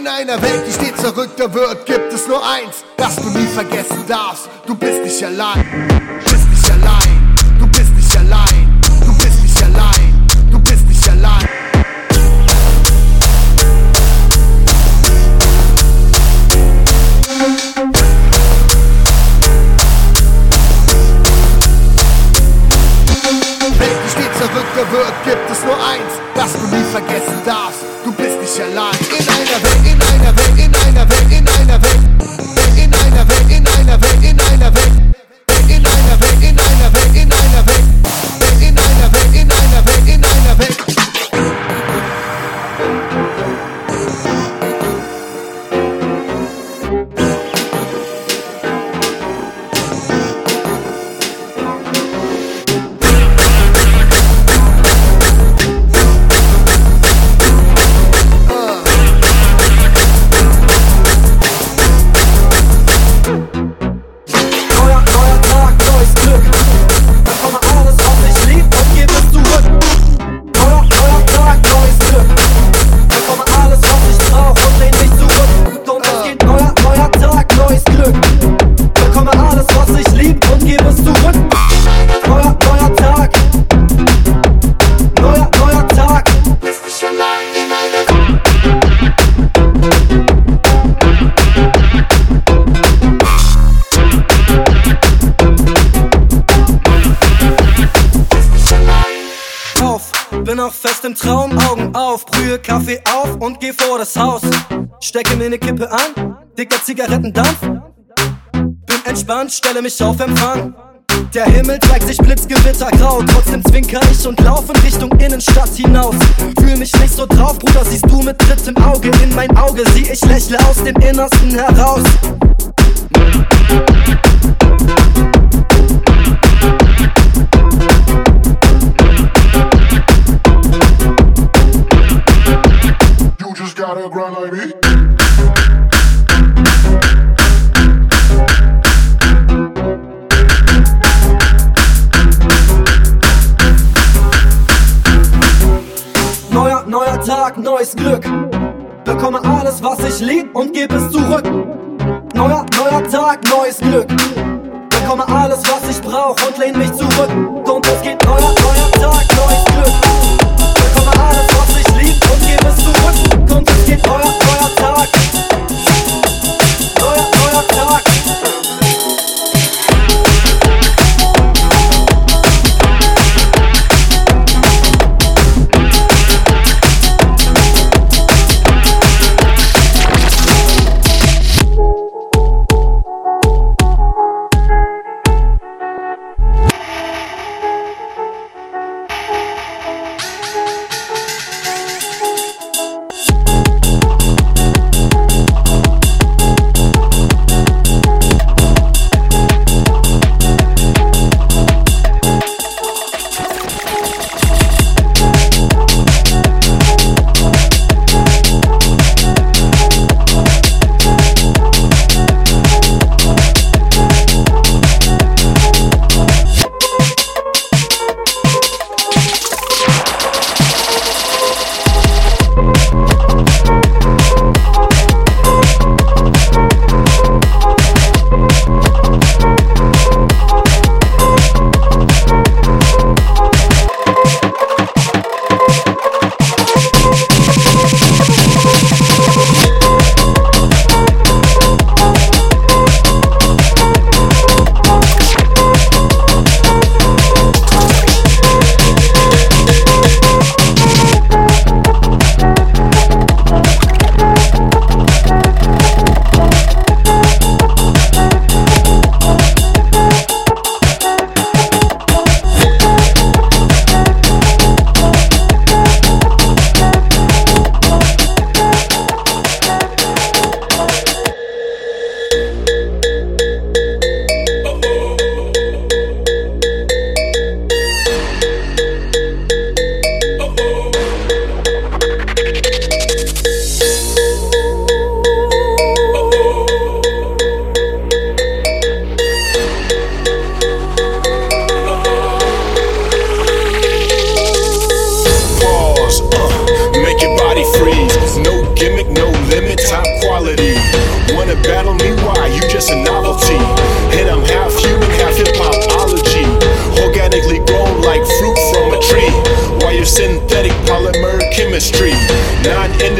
In einer Welt, die steht zurückter wird, auf, brühe Kaffee auf und geh vor das Haus. Stecke mir ne Kippe an, dicker Zigarettendampf. Bin entspannt, stelle mich auf Empfang. Der Himmel zeigt sich blitzgewittergrau, trotzdem zwinker ich und lauf in Richtung Innenstadt hinaus. Fühl mich nicht so drauf, Bruder, siehst du mit drittem Auge in mein Auge, sieh ich lächle aus dem Innersten heraus. Gotta grind like me. Neuer, neuer Tag, neues Glück. Bekomme alles, was ich lieb und gebe es zurück. Neuer, neuer Tag, neues Glück. Bekomme alles, was ich brauch und lehn mich zurück. Und es geht neuer, neuer Tag, neues Glück.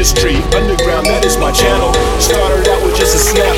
industry. Underground, that is my channel. Started out with just a snap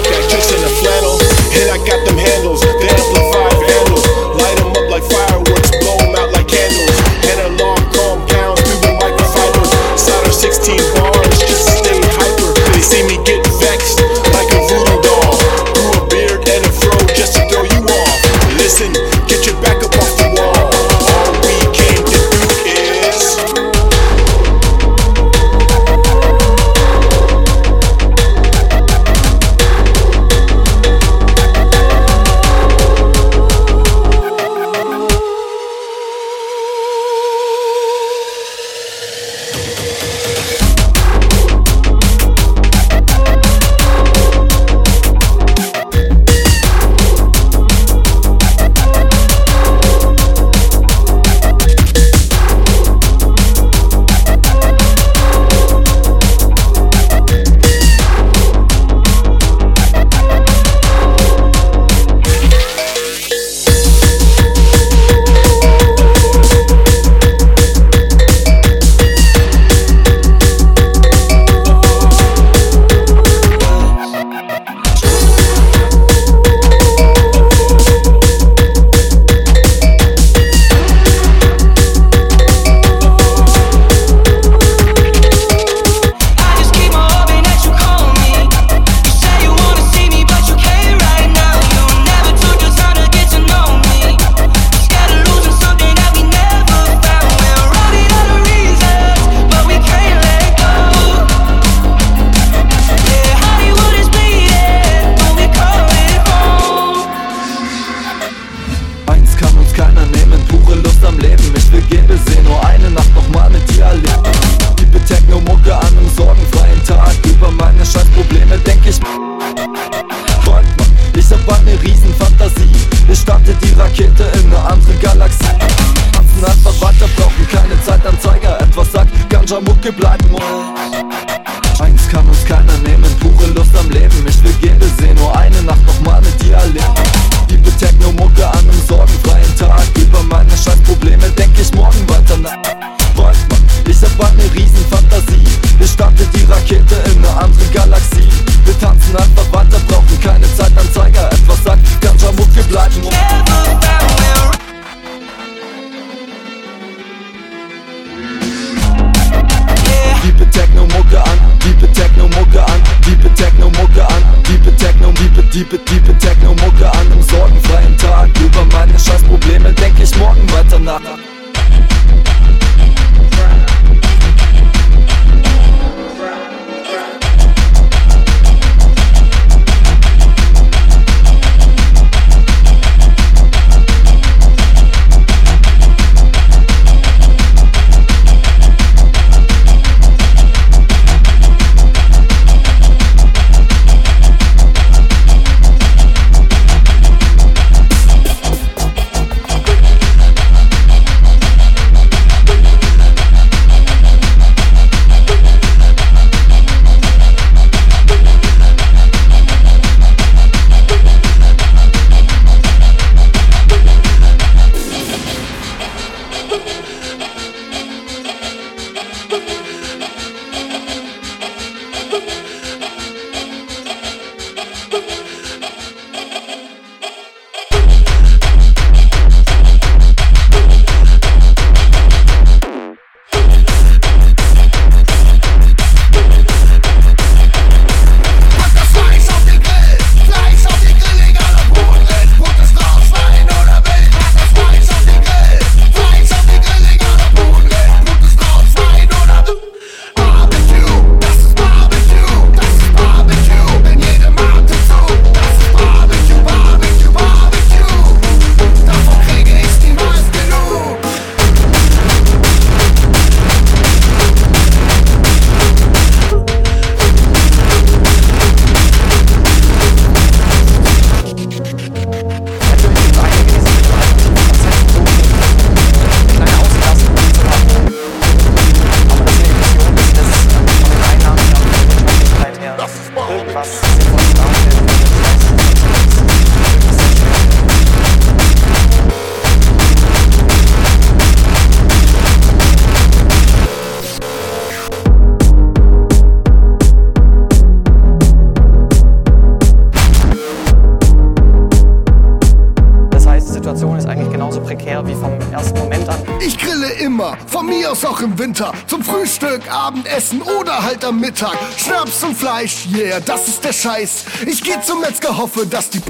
yeah, das ist der Scheiß. Ich geh zum Metzger, hoffe, dass die.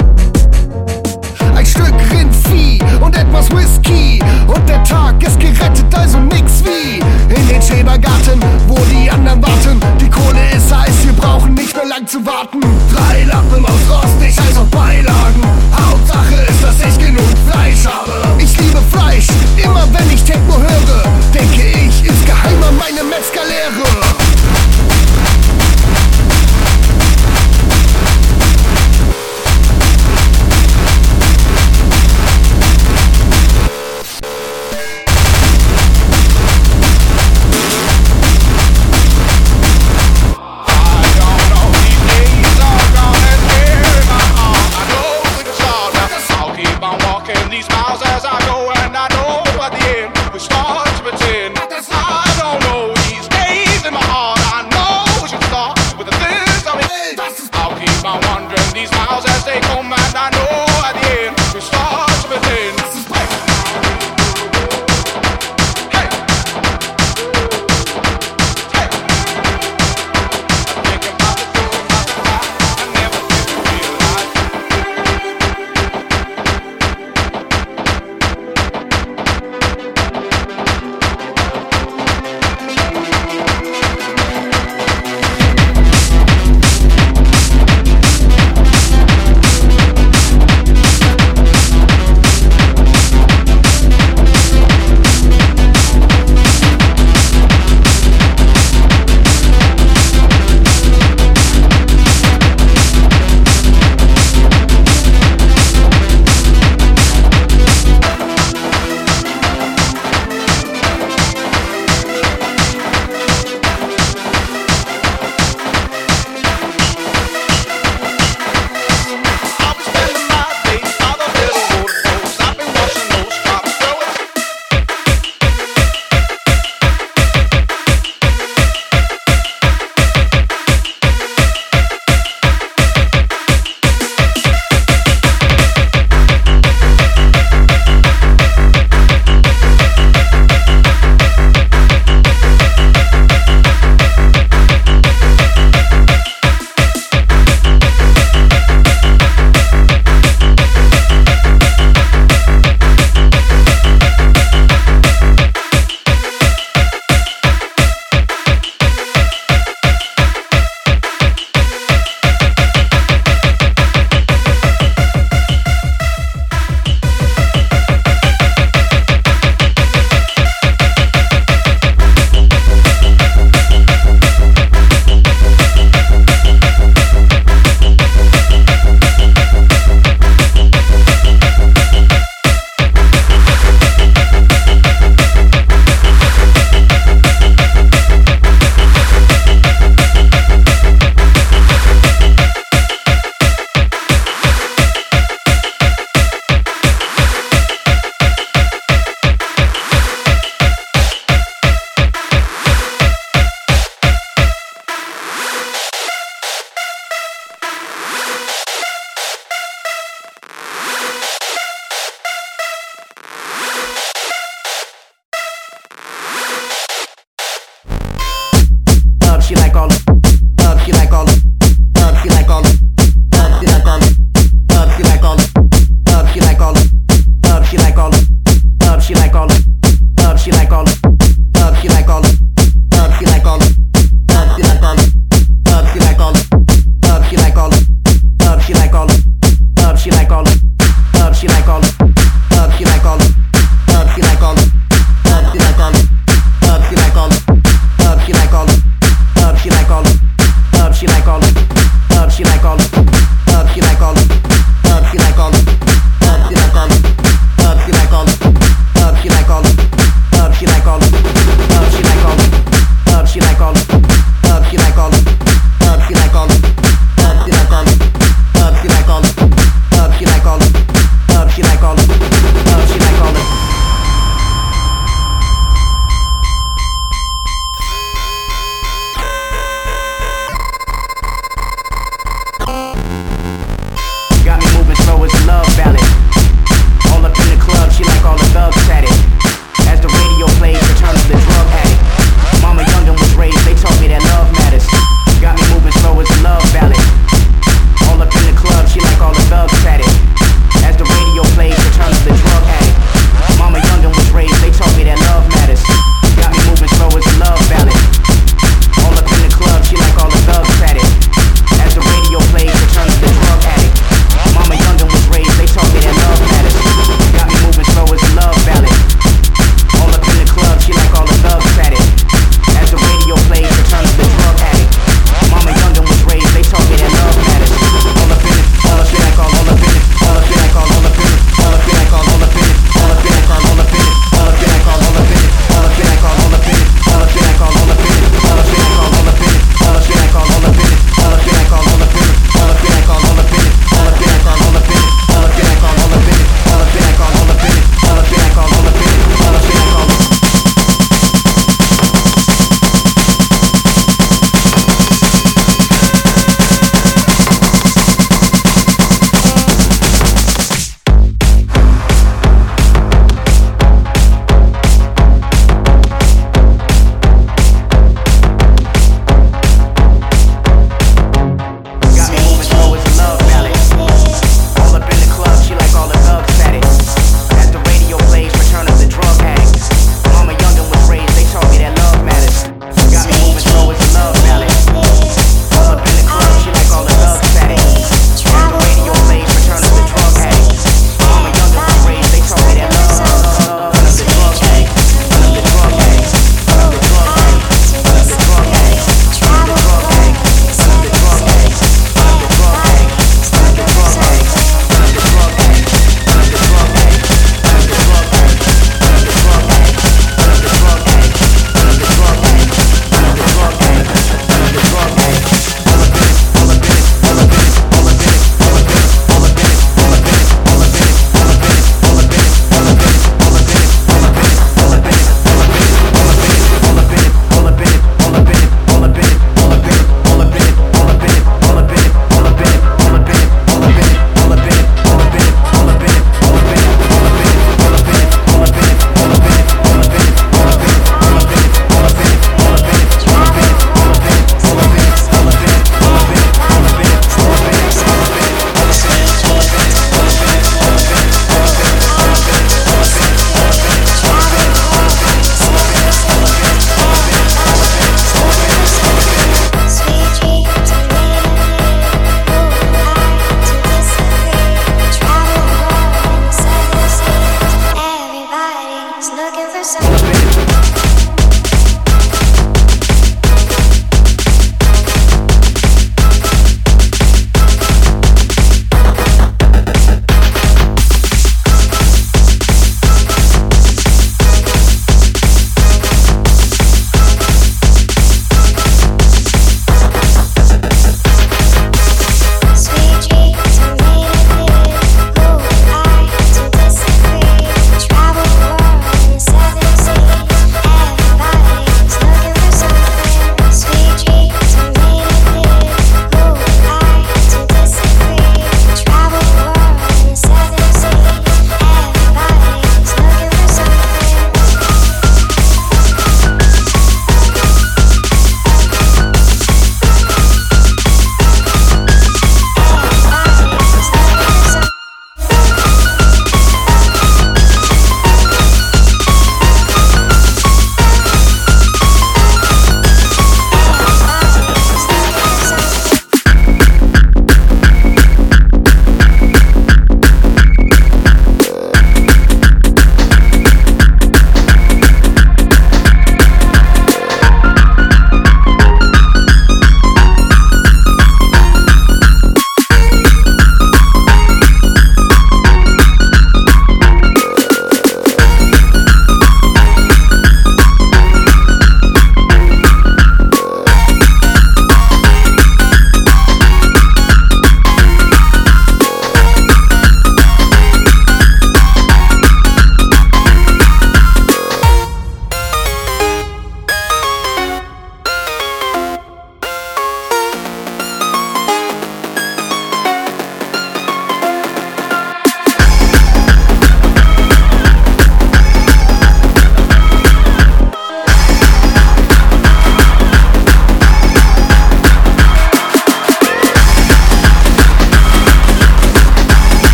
Ein Stück Rindvieh und etwas Whisky. Und der Tag ist gerettet, also nix wie. In den Schäbergarten, wo die anderen warten. Die Kohle ist heiß, wir brauchen nicht mehr lang zu warten. Drei Lappen aus Rost, ich heiß auf Beilagen. Hauptsache ist, dass ich genug Fleisch habe. Ich liebe Fleisch, immer wenn ich Techno höre.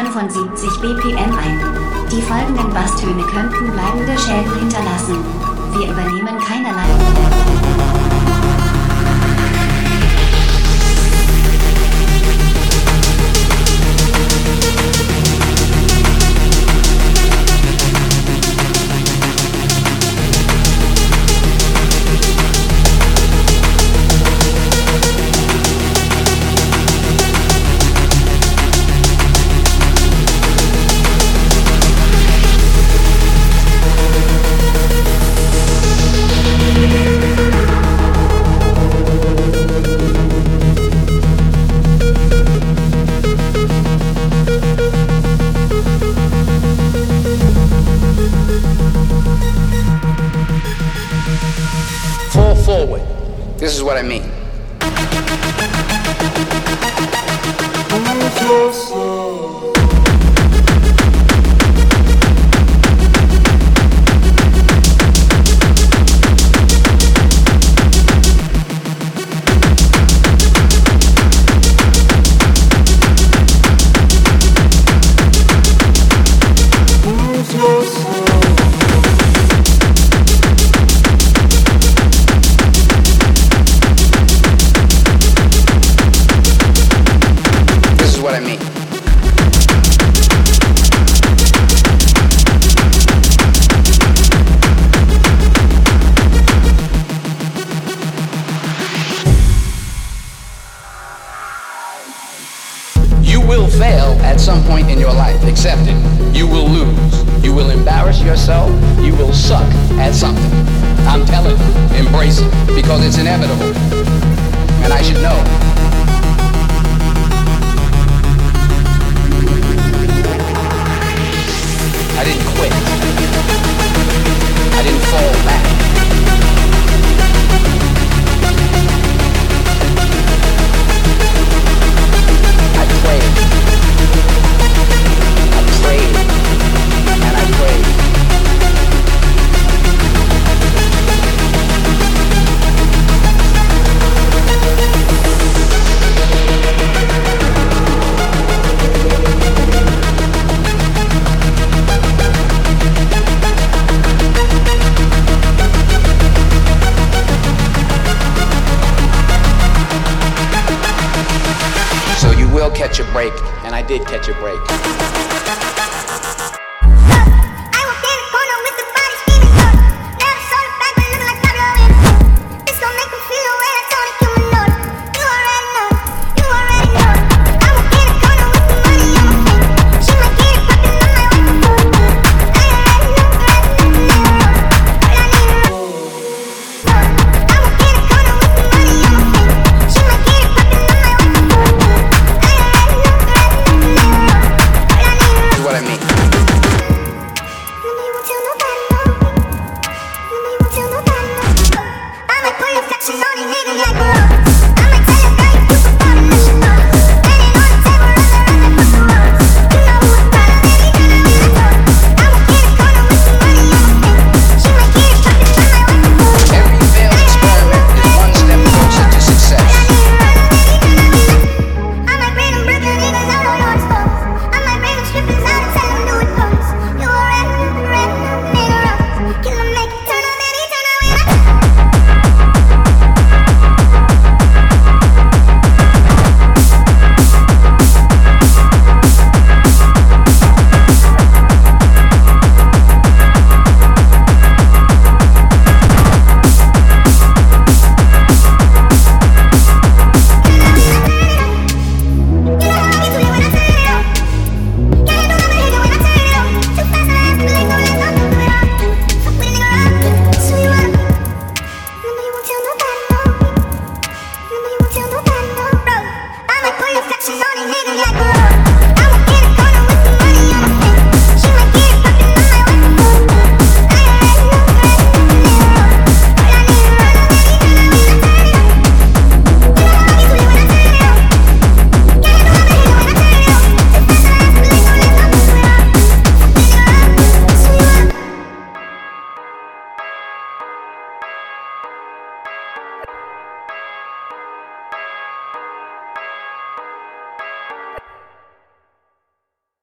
175 BPM ein. Die folgenden Basstöne könnten bleibende Schäden hinterlassen. Wir übernehmen Accept it. You will lose. You will embarrass yourself. You will suck at something. I'm telling you, embrace it because it's inevitable. And I should know. Did catch a break.